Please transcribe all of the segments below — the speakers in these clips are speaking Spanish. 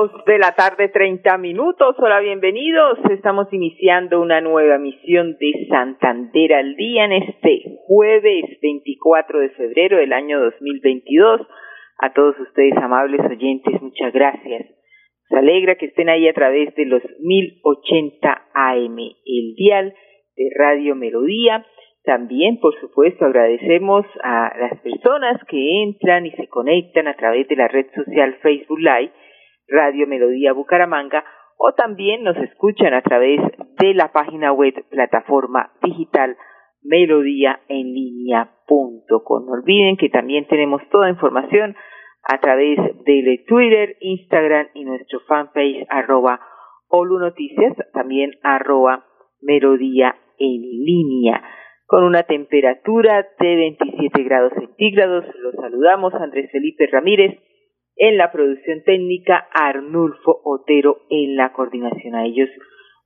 Dos de la tarde, treinta minutos. Hola, bienvenidos. Estamos iniciando una nueva misión de Santander al día en este jueves 24 de febrero del año 2022. A todos ustedes, amables oyentes, muchas gracias. Se alegra que estén ahí a través de los 1080 AM, el dial de Radio Melodía. También, por supuesto, agradecemos a las personas que entran y se conectan a través de la red social Facebook Live Radio Melodía Bucaramanga o también nos escuchan a través de la página web plataforma digital melodíaenlínea.com. No olviden que también tenemos toda información a través de Twitter, Instagram y nuestro fanpage arroba Olu Noticias, también arroba Melodía en línea. Con una temperatura de 27 grados centígrados, los saludamos Andrés Felipe Ramírez en la producción técnica, Arnulfo Otero en la coordinación. A ellos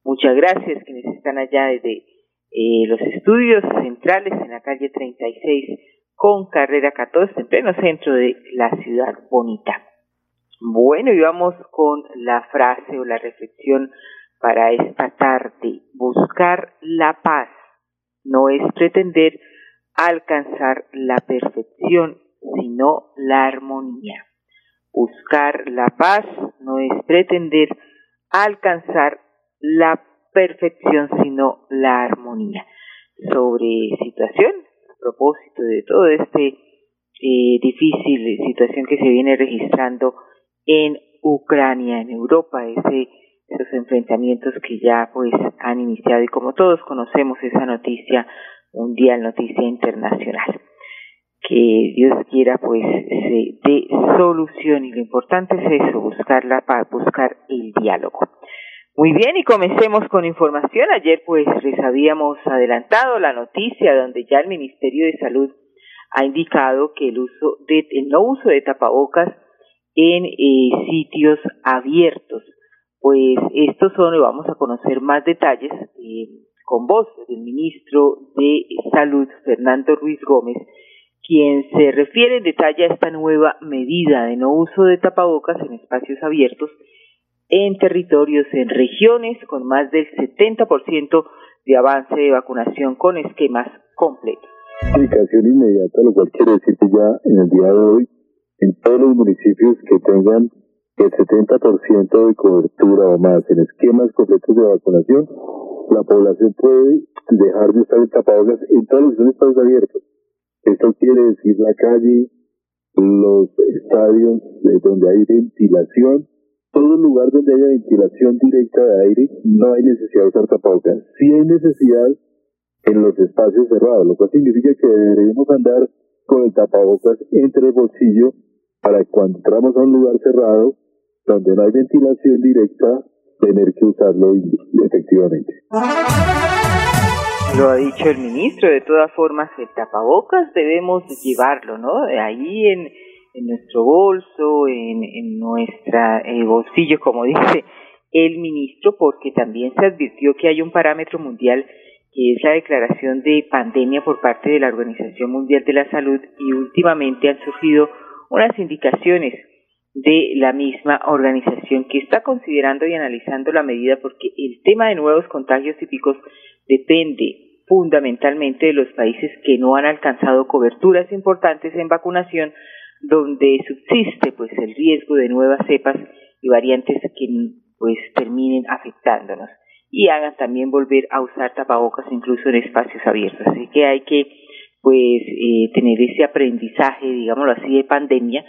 muchas gracias quienes están allá desde eh, los estudios centrales en la calle 36 con carrera 14 en pleno centro de la ciudad bonita. Bueno, y vamos con la frase o la reflexión para esta tarde. Buscar la paz no es pretender alcanzar la perfección, sino la armonía. Buscar la paz no es pretender alcanzar la perfección, sino la armonía. Sobre situación, a propósito de todo este eh, difícil situación que se viene registrando en Ucrania, en Europa, ese, esos enfrentamientos que ya pues han iniciado y como todos conocemos esa noticia mundial, noticia internacional que Dios quiera pues se dé solución y lo importante es eso, buscarla para buscar el diálogo. Muy bien, y comencemos con información. Ayer pues les habíamos adelantado la noticia donde ya el Ministerio de Salud ha indicado que el uso de el no uso de tapabocas en eh, sitios abiertos. Pues estos son, vamos a conocer más detalles eh, con voz del ministro de Salud, Fernando Ruiz Gómez, quien se refiere en detalle a esta nueva medida de no uso de tapabocas en espacios abiertos en territorios, en regiones con más del 70% de avance de vacunación con esquemas completos. Aplicación inmediata, lo cual quiere decir que ya en el día de hoy, en todos los municipios que tengan el 70% de cobertura o más en esquemas completos de vacunación, la población puede dejar de estar en tapabocas en todos los espacios abiertos esto quiere decir la calle, los estadios donde hay ventilación, todo lugar donde haya ventilación directa de aire, no hay necesidad de usar tapabocas. Sí hay necesidad en los espacios cerrados, lo cual significa que deberíamos andar con el tapabocas entre el bolsillo para cuando entramos a un lugar cerrado donde no hay ventilación directa, tener que usarlo efectivamente. Lo ha dicho el ministro, de todas formas el tapabocas debemos llevarlo, ¿no? Ahí en, en nuestro bolso, en, en nuestra bolsillo, como dice el ministro, porque también se advirtió que hay un parámetro mundial que es la declaración de pandemia por parte de la Organización Mundial de la Salud y últimamente han surgido unas indicaciones de la misma organización que está considerando y analizando la medida porque el tema de nuevos contagios típicos depende fundamentalmente de los países que no han alcanzado coberturas importantes en vacunación, donde subsiste pues el riesgo de nuevas cepas y variantes que pues terminen afectándonos y hagan también volver a usar tapabocas incluso en espacios abiertos. Así que hay que pues eh, tener ese aprendizaje, digámoslo así, de pandemia,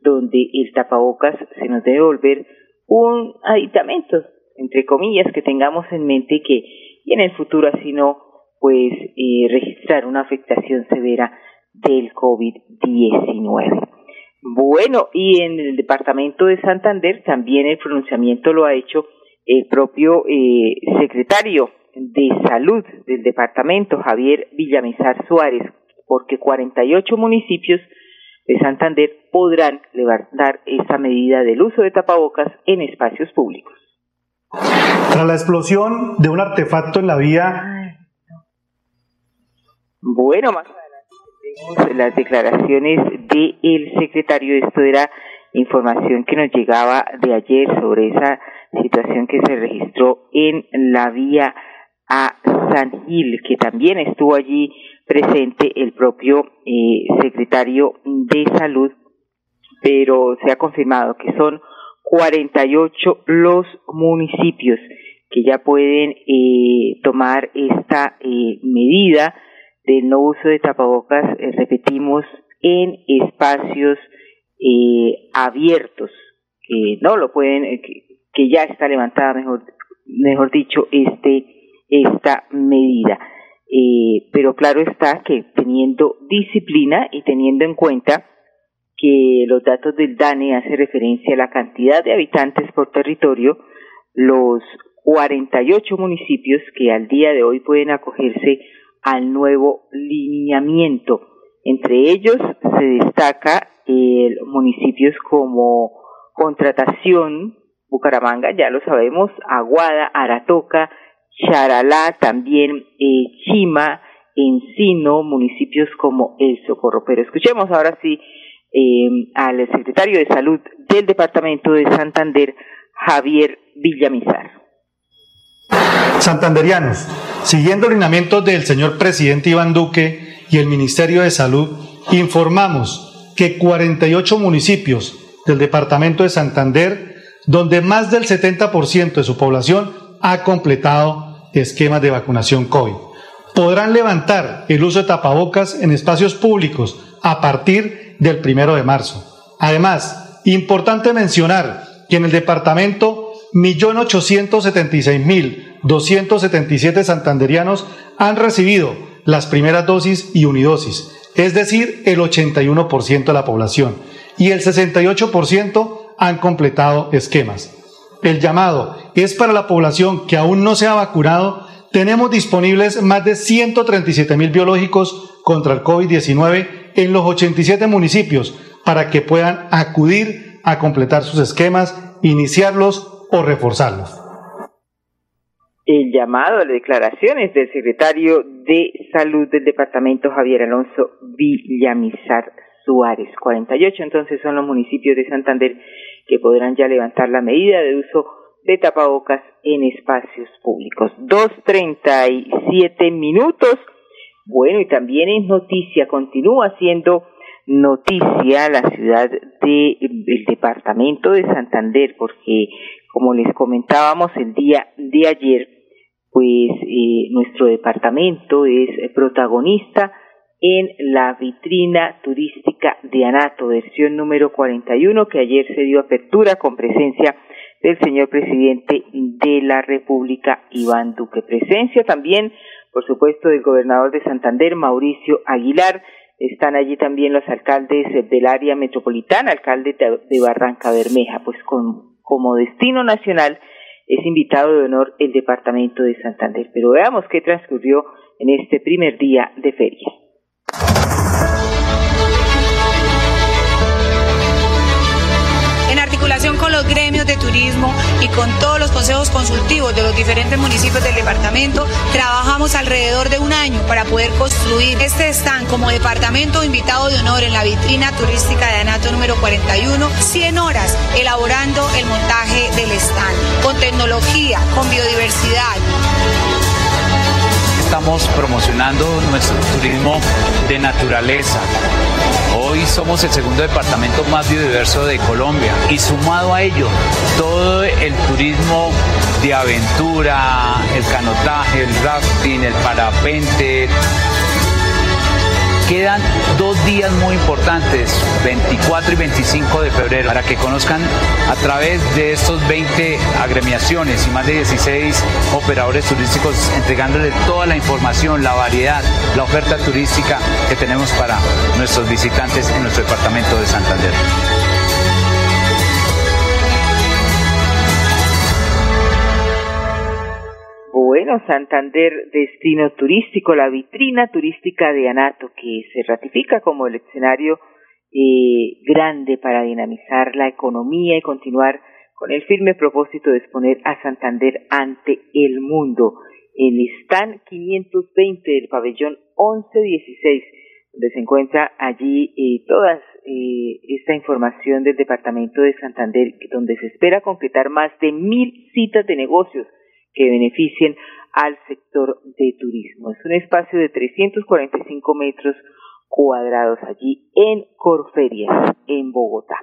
donde el tapabocas se nos debe volver un aditamento, entre comillas, que tengamos en mente que y en el futuro así no pues eh, registrar una afectación severa del COVID-19. Bueno, y en el departamento de Santander también el pronunciamiento lo ha hecho el propio eh, secretario de Salud del departamento, Javier Villamizar Suárez, porque 48 municipios de Santander podrán levantar esta medida del uso de tapabocas en espacios públicos. Tras la explosión de un artefacto en la vía. Bueno, más adelante tenemos las declaraciones del secretario. Esto era información que nos llegaba de ayer sobre esa situación que se registró en la vía a San Gil, que también estuvo allí presente el propio eh, secretario de Salud, pero se ha confirmado que son 48 los municipios que ya pueden eh, tomar esta eh, medida del no uso de tapabocas, eh, repetimos, en espacios eh, abiertos, que no lo pueden, eh, que, que, ya está levantada, mejor, mejor dicho, este, esta medida. pero claro está que teniendo disciplina y teniendo en cuenta que los datos del DANE hacen referencia a la cantidad de habitantes por territorio, los 48 municipios que al día de hoy pueden acogerse al nuevo lineamiento. Entre ellos se destaca eh, municipios como Contratación, Bucaramanga, ya lo sabemos, Aguada, Aratoca, Charalá, también eh, Chima, Encino, municipios como El Socorro. Pero escuchemos ahora sí eh, al secretario de Salud del Departamento de Santander, Javier Villamizar. Santanderianos, siguiendo el lineamiento del señor presidente Iván Duque y el Ministerio de Salud, informamos que 48 municipios del departamento de Santander, donde más del 70% de su población ha completado esquemas de vacunación COVID, podrán levantar el uso de tapabocas en espacios públicos a partir del primero de marzo. Además, importante mencionar que en el departamento 1.876.277 santanderianos han recibido las primeras dosis y unidosis, es decir, el 81% de la población, y el 68% han completado esquemas. El llamado es para la población que aún no se ha vacunado. Tenemos disponibles más de 137 mil biológicos contra el COVID-19 en los 87 municipios para que puedan acudir a completar sus esquemas, iniciarlos o reforzarlos. El llamado a las declaraciones del secretario de Salud del departamento Javier Alonso Villamizar Suárez. 48 entonces son los municipios de Santander que podrán ya levantar la medida de uso de tapabocas en espacios públicos. 2.37 minutos. Bueno, y también es noticia, continúa siendo noticia la ciudad de, departamento de Santander, porque como les comentábamos el día de ayer, pues eh, nuestro departamento es protagonista en la vitrina turística de Anato, versión número 41, que ayer se dio apertura con presencia del señor presidente de la República, Iván Duque. Presencia también, por supuesto, del gobernador de Santander, Mauricio Aguilar. Están allí también los alcaldes del área metropolitana, alcalde de Barranca Bermeja, pues con como destino nacional es invitado de honor el departamento de Santander. Pero veamos qué transcurrió en este primer día de feria. Y con todos los consejos consultivos de los diferentes municipios del departamento, trabajamos alrededor de un año para poder construir este stand como departamento invitado de honor en la vitrina turística de Anato número 41, 100 horas elaborando el montaje del stand, con tecnología, con biodiversidad, promocionando nuestro turismo de naturaleza. Hoy somos el segundo departamento más biodiverso de Colombia y sumado a ello todo el turismo de aventura, el canotaje, el rafting, el parapente, Quedan dos días muy importantes, 24 y 25 de febrero, para que conozcan a través de estos 20 agremiaciones y más de 16 operadores turísticos entregándole toda la información, la variedad, la oferta turística que tenemos para nuestros visitantes en nuestro departamento de Santander. Bueno, Santander, destino turístico, la vitrina turística de Anato, que se ratifica como el escenario eh, grande para dinamizar la economía y continuar con el firme propósito de exponer a Santander ante el mundo. El stand 520 del pabellón 1116, donde se encuentra allí eh, toda eh, esta información del departamento de Santander, donde se espera concretar más de mil citas de negocios que beneficien al sector de turismo. Es un espacio de 345 metros cuadrados allí en Corferias, en Bogotá.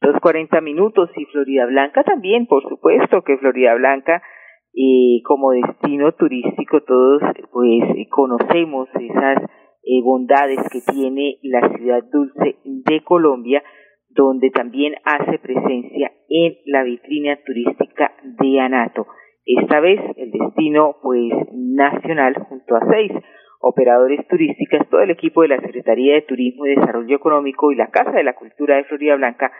Los 40 minutos y Florida Blanca también, por supuesto que Florida Blanca eh, como destino turístico todos pues conocemos esas eh, bondades que tiene la ciudad dulce de Colombia, donde también hace presencia en la vitrina turística de Anato. Esta vez el destino pues nacional junto a seis operadores turísticos, todo el equipo de la Secretaría de Turismo y Desarrollo Económico y la Casa de la Cultura de Florida Blanca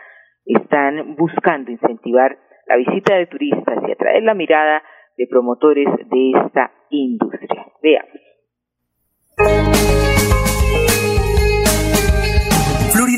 están buscando incentivar la visita de turistas y atraer la mirada de promotores de esta industria. Veamos.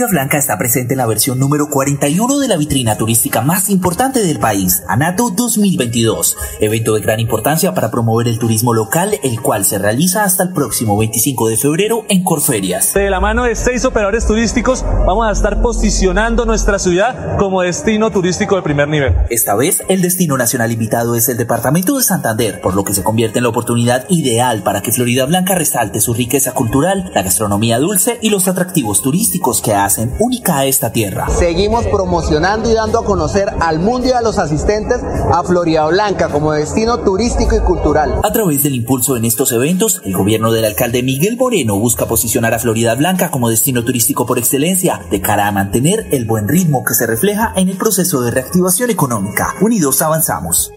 Blanca está presente en la versión número 41 de la vitrina turística más importante del país, Anato 2022, evento de gran importancia para promover el turismo local, el cual se realiza hasta el próximo 25 de febrero en Corferias. De la mano de seis operadores turísticos, vamos a estar posicionando nuestra ciudad como destino turístico de primer nivel. Esta vez, el destino nacional invitado es el departamento de Santander, por lo que se convierte en la oportunidad ideal para que Florida Blanca resalte su riqueza cultural, la gastronomía dulce y los atractivos turísticos que hacen única a esta tierra. Seguimos promocionando y dando a conocer al mundo y a los asistentes a Florida Blanca como destino turístico y cultural. A través del impulso en estos eventos, el gobierno del alcalde Miguel Moreno busca posicionar a Florida Blanca como destino turístico por excelencia, de cara a mantener el buen ritmo que se refleja en el proceso de reactivación económica. Unidos avanzamos.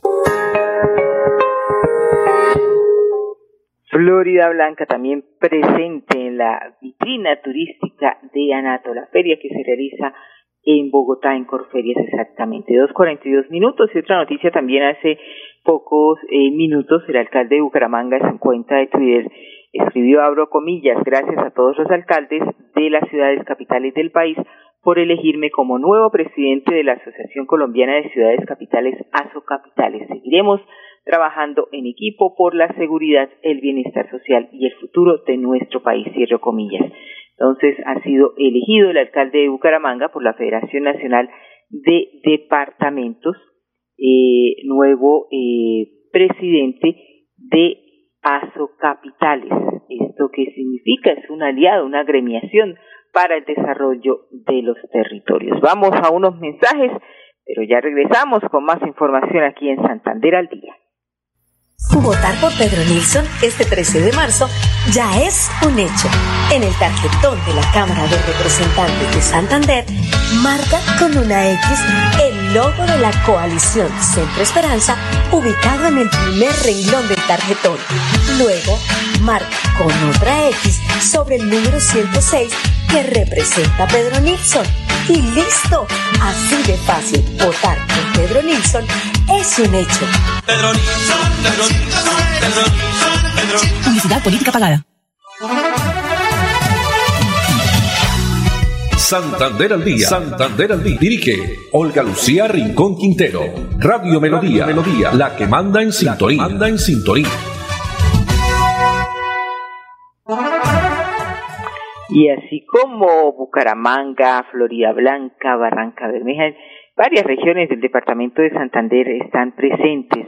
Florida Blanca también presente en la vitrina turística de Anato, la feria que se realiza en Bogotá, en Corferias exactamente. 2.42 minutos y otra noticia también hace pocos eh, minutos, el alcalde de Bucaramanga en su cuenta de Twitter escribió, abro comillas, gracias a todos los alcaldes de las ciudades capitales del país por elegirme como nuevo presidente de la Asociación Colombiana de Ciudades Capitales, ASO Capitales. Seguiremos trabajando en equipo por la seguridad, el bienestar social y el futuro de nuestro país, cierro comillas. Entonces ha sido elegido el alcalde de Bucaramanga por la Federación Nacional de Departamentos, eh, nuevo eh, presidente de ASO Capitales. ¿Esto qué significa? Es un aliado, una agremiación para el desarrollo de los territorios. Vamos a unos mensajes, pero ya regresamos con más información aquí en Santander al día. Votar por Pedro Nilsson este 13 de marzo ya es un hecho. En el tarjetón de la Cámara de Representantes de Santander, marca con una X el logo de la coalición Centro Esperanza ubicado en el primer renglón del tarjetón. Luego, marca con otra X sobre el número 106 que representa Pedro Nilsson. Y listo, así de fácil, votar por Pedro Nilsson es un hecho. Pedro Publicidad política pagada. Santander al día. Santander al día. Dirige Olga Lucía Rincón Quintero. Radio Melodía. Melodía. La que manda en sintonía. Manda en sintonía. Y así como Bucaramanga, Florida Blanca, Barranca Bermeja, varias regiones del departamento de Santander están presentes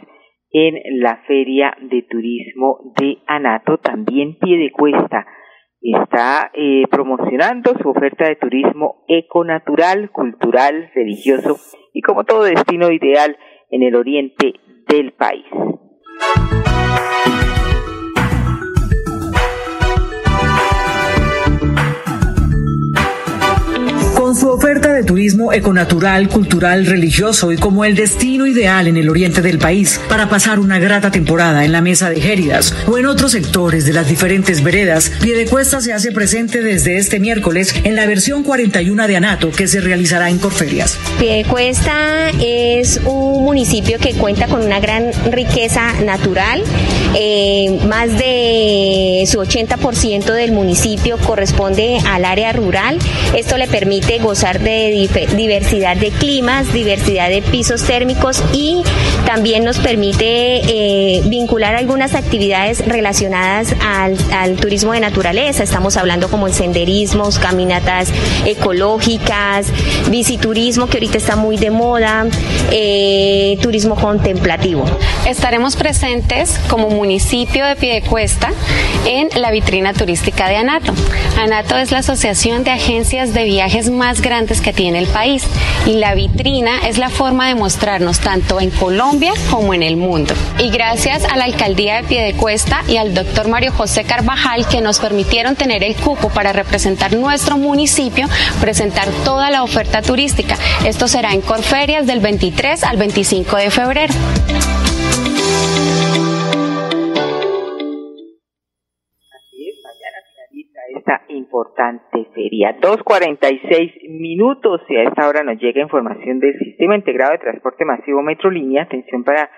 en la Feria de Turismo de Anato, también Piedecuesta está eh, promocionando su oferta de turismo econatural, cultural, religioso y como todo destino ideal en el oriente del país. Su oferta de turismo econatural, cultural, religioso y como el destino ideal en el oriente del país para pasar una grata temporada en la mesa de Géridas o en otros sectores de las diferentes veredas, Piedecuesta se hace presente desde este miércoles en la versión 41 de Anato que se realizará en Corferias. Piedecuesta es un municipio que cuenta con una gran riqueza natural. Eh, más de su 80% del municipio corresponde al área rural. Esto le permite gozar de diversidad de climas, diversidad de pisos térmicos y también nos permite eh, vincular algunas actividades relacionadas al, turismo de naturaleza. Estamos hablando como el caminatas ecológicas, visiturismo que ahorita está muy de moda, eh, turismo contemplativo. Estaremos presentes como municipio de Piedecuesta en la vitrina turística de ANATO. ANATO es la asociación de agencias de viajes más grandes que tiene el país y la vitrina es la forma de mostrarnos tanto en Colombia como en el mundo. Y gracias a la alcaldía de Piedecuesta y al doctor Mario José Carvajal que nos permitieron tener el cupo para representar nuestro municipio, presentar toda la oferta turística. Esto será en Corferias del 23 al 25 de febrero. Importante feria. 2.46 minutos y a esta hora nos llega información del Sistema Integrado de Transporte Masivo Metrolínea. Atención para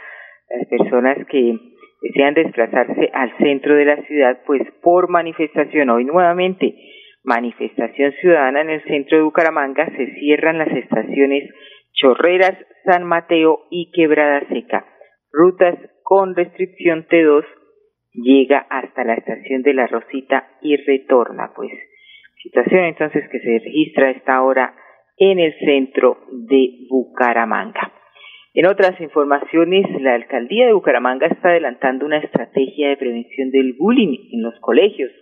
las personas que desean desplazarse al centro de la ciudad, pues por manifestación. Hoy nuevamente, manifestación ciudadana en el centro de Bucaramanga. Se cierran las estaciones Chorreras, San Mateo y Quebrada Seca. Rutas con restricción T2 llega hasta la estación de La Rosita y retorna, pues. Situación entonces que se registra a esta hora en el centro de Bucaramanga. En otras informaciones, la alcaldía de Bucaramanga está adelantando una estrategia de prevención del bullying en los colegios,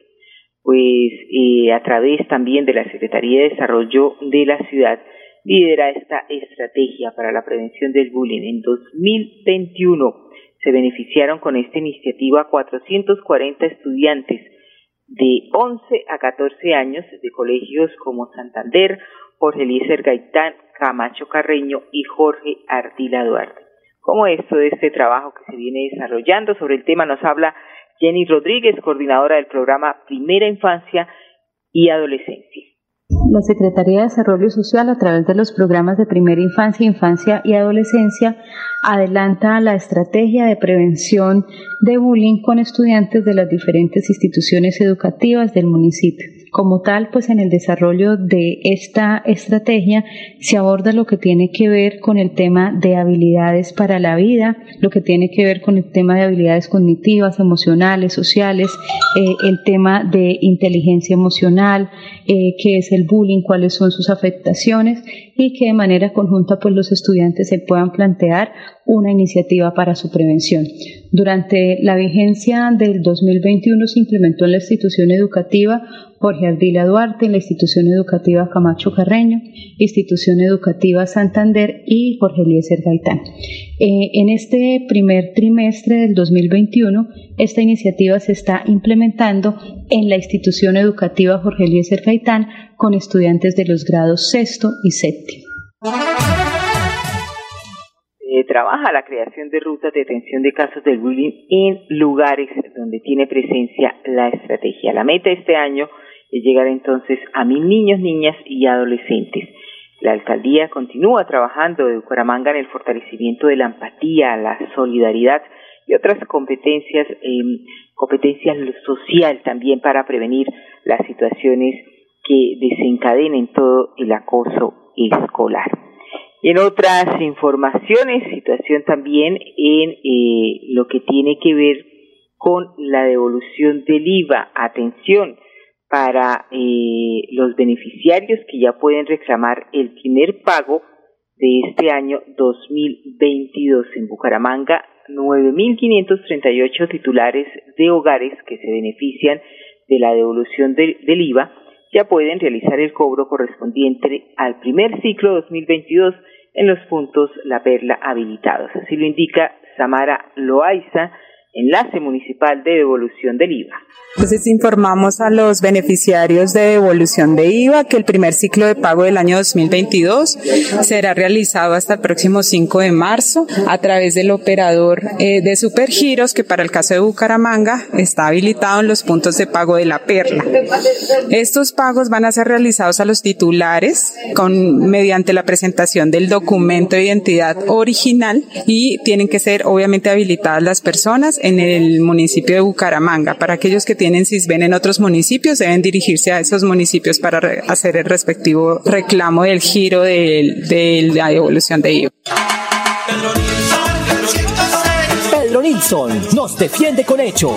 pues eh, a través también de la Secretaría de Desarrollo de la ciudad lidera esta estrategia para la prevención del bullying. En 2021 se beneficiaron con esta iniciativa 440 estudiantes de 11 a 14 años de colegios como Santander, Jorge Eliezer Gaitán, Camacho Carreño y Jorge Ardila Duarte. Como esto de este trabajo que se viene desarrollando sobre el tema nos habla Jenny Rodríguez, coordinadora del programa Primera Infancia y Adolescencia. La Secretaría de Desarrollo Social, a través de los programas de primera infancia, infancia y adolescencia, adelanta la estrategia de prevención de bullying con estudiantes de las diferentes instituciones educativas del municipio. Como tal, pues en el desarrollo de esta estrategia se aborda lo que tiene que ver con el tema de habilidades para la vida, lo que tiene que ver con el tema de habilidades cognitivas, emocionales, sociales, eh, el tema de inteligencia emocional, eh, qué es el bullying, cuáles son sus afectaciones y que de manera conjunta pues los estudiantes se puedan plantear una iniciativa para su prevención. Durante la vigencia del 2021 se implementó en la institución educativa Jorge Ardila Duarte, en la institución educativa Camacho Carreño, institución educativa Santander y Jorge Eliezer Gaitán. Eh, en este primer trimestre del 2021, esta iniciativa se está implementando en la institución educativa Jorge Eliezer Gaitán con estudiantes de los grados sexto y séptimo trabaja la creación de rutas de atención de casos de bullying en lugares donde tiene presencia la estrategia. La meta este año es llegar entonces a mil niños, niñas y adolescentes. La alcaldía continúa trabajando de Bucaramanga en el fortalecimiento de la empatía, la solidaridad y otras competencias, eh, competencias social también para prevenir las situaciones que desencadenen todo el acoso escolar. En otras informaciones, situación también en eh, lo que tiene que ver con la devolución del IVA. Atención para eh, los beneficiarios que ya pueden reclamar el primer pago de este año 2022 en Bucaramanga. 9.538 titulares de hogares que se benefician de la devolución del IVA ya pueden realizar el cobro correspondiente al primer ciclo 2022 en los puntos La Perla habilitados. Así lo indica Samara Loaiza, enlace municipal de devolución del IVA. Entonces informamos a los beneficiarios de devolución de IVA que el primer ciclo de pago del año 2022 será realizado hasta el próximo 5 de marzo a través del operador eh, de Supergiros que para el caso de Bucaramanga está habilitado en los puntos de pago de la Perla. Estos pagos van a ser realizados a los titulares con mediante la presentación del documento de identidad original y tienen que ser obviamente habilitadas las personas en el municipio de Bucaramanga para aquellos que tienen ven en otros municipios deben dirigirse a esos municipios para hacer el respectivo reclamo del giro de, la devolución de IVA. Pedro Nilsson nos defiende con hechos.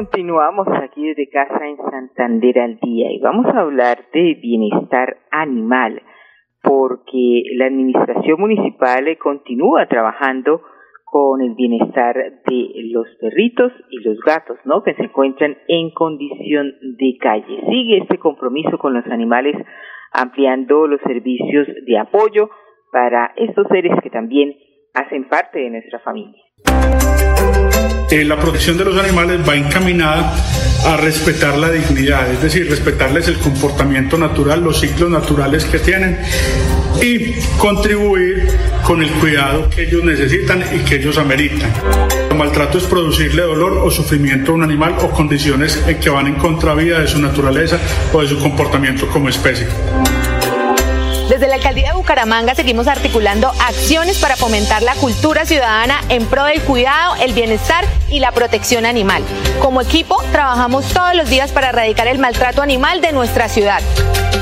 Continuamos aquí desde casa en Santander al día y vamos a hablar de bienestar animal porque la administración municipal continúa trabajando con el bienestar de los perritos y los gatos, ¿no? Que se encuentran en condición de calle. Sigue este compromiso con los animales ampliando los servicios de apoyo para estos seres que también hacen parte de nuestra familia. Eh, la protección de los animales va encaminada a respetar la dignidad, es decir, respetarles el comportamiento natural, los ciclos naturales que tienen y contribuir con el cuidado que ellos necesitan y que ellos ameritan. El maltrato es producirle dolor o sufrimiento a un animal o condiciones que van en contravía de su naturaleza o de su comportamiento como especie. Desde la alcaldía de Bucaramanga seguimos articulando acciones para fomentar la cultura ciudadana en pro del cuidado, el bienestar y la protección animal. Como equipo, trabajamos todos los días para erradicar el maltrato animal de nuestra ciudad.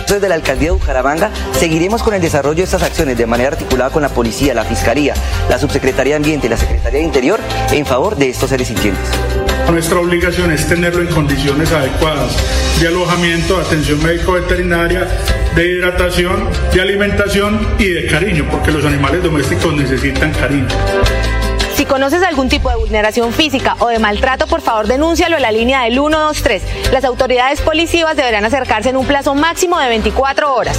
Desde la alcaldía de Bucaramanga seguiremos con el desarrollo de estas acciones de manera articulada con la policía, la fiscalía, la subsecretaría de Ambiente y la Secretaría de Interior en favor de estos seres sintientes. Nuestra obligación es tenerlo en condiciones adecuadas de alojamiento, de atención médico-veterinaria, de hidratación, de alimentación y de cariño, porque los animales domésticos necesitan cariño. Si conoces algún tipo de vulneración física o de maltrato, por favor denúncialo a la línea del 123. Las autoridades policivas deberán acercarse en un plazo máximo de 24 horas.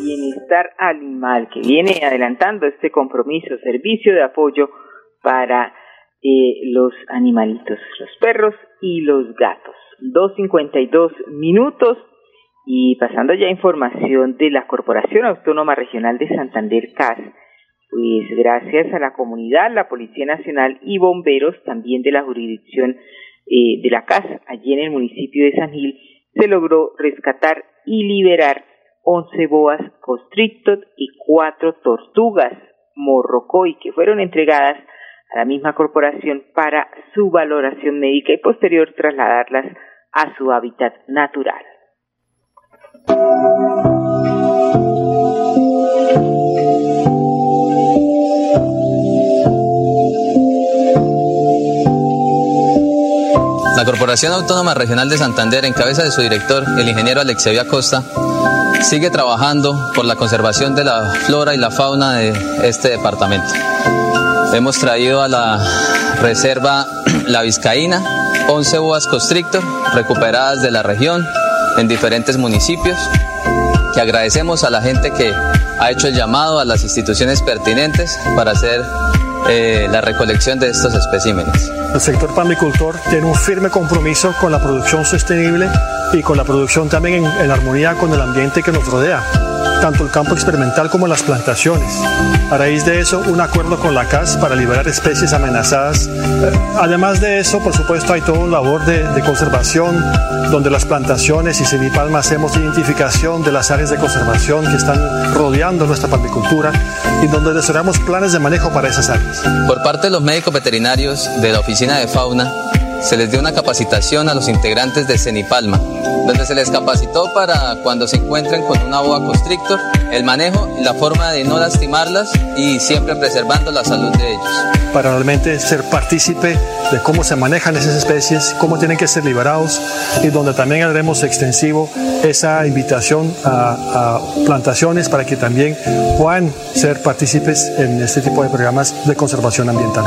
Bienestar Animal, que viene adelantando este compromiso, servicio de apoyo para eh, los animalitos, los perros y los gatos. 2.52 minutos. Y pasando ya a información de la Corporación Autónoma Regional de Santander CAS, pues gracias a la comunidad, la Policía Nacional y bomberos también de la jurisdicción eh, de la CAS, allí en el municipio de San Gil, se logró rescatar y liberar 11 boas constrictor y 4 tortugas morrocoy que fueron entregadas a la misma corporación para su valoración médica y posterior trasladarlas a su hábitat natural. La Corporación Autónoma Regional de Santander, en cabeza de su director, el ingeniero Alexei Acosta, sigue trabajando por la conservación de la flora y la fauna de este departamento. Hemos traído a la reserva La Vizcaína 11 boas constrictor recuperadas de la región en diferentes municipios, que agradecemos a la gente que ha hecho el llamado a las instituciones pertinentes para hacer eh, la recolección de estos especímenes. El sector palmicultor tiene un firme compromiso con la producción sostenible y con la producción también en, en armonía con el ambiente que nos rodea tanto el campo experimental como las plantaciones. A raíz de eso, un acuerdo con la CAS para liberar especies amenazadas. Además de eso, por supuesto, hay toda una labor de, de conservación, donde las plantaciones y semipalmas hacemos identificación de las áreas de conservación que están rodeando nuestra palmicultura y donde desarrollamos planes de manejo para esas áreas. Por parte de los médicos veterinarios de la Oficina de Fauna, se les dio una capacitación a los integrantes de Cenipalma, donde se les capacitó para cuando se encuentren con una boa constrictor, el manejo y la forma de no lastimarlas y siempre preservando la salud de ellos. Para realmente ser partícipe de cómo se manejan esas especies, cómo tienen que ser liberados y donde también haremos extensivo esa invitación a, a plantaciones para que también puedan ser partícipes en este tipo de programas de conservación ambiental.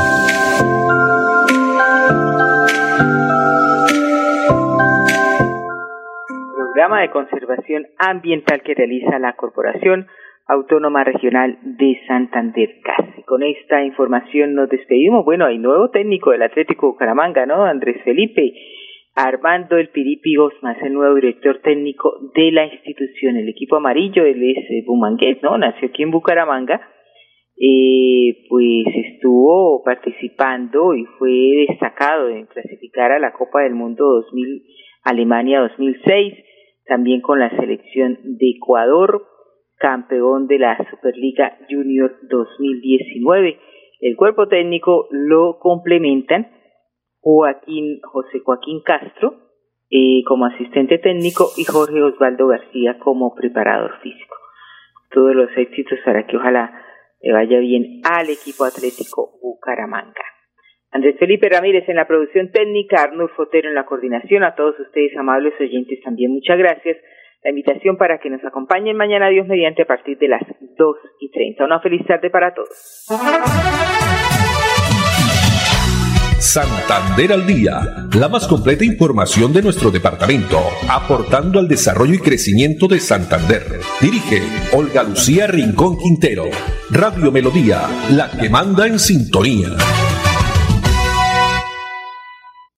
De conservación ambiental que realiza la Corporación Autónoma Regional de Santander. Casi con esta información nos despedimos. Bueno, hay nuevo técnico del Atlético Bucaramanga, ¿no? Andrés Felipe Armando El Piripi Gosmas, el nuevo director técnico de la institución. El equipo amarillo, él es eh, bumangués, ¿no? Nació aquí en Bucaramanga. Eh, pues estuvo participando y fue destacado en clasificar a la Copa del Mundo 2000, Alemania 2006 también con la selección de Ecuador, campeón de la Superliga Junior 2019. El cuerpo técnico lo complementan Joaquín, José Joaquín Castro eh, como asistente técnico y Jorge Osvaldo García como preparador físico. Todos los éxitos para que ojalá le vaya bien al equipo atlético Bucaramanga. Andrés Felipe Ramírez en la producción técnica, Arnulfo Fotero en la coordinación, a todos ustedes amables oyentes también muchas gracias. La invitación para que nos acompañen mañana Dios mediante a partir de las dos y treinta. Una feliz tarde para todos. Santander al día, la más completa información de nuestro departamento, aportando al desarrollo y crecimiento de Santander. Dirige Olga Lucía Rincón Quintero. Radio Melodía, la que manda en sintonía.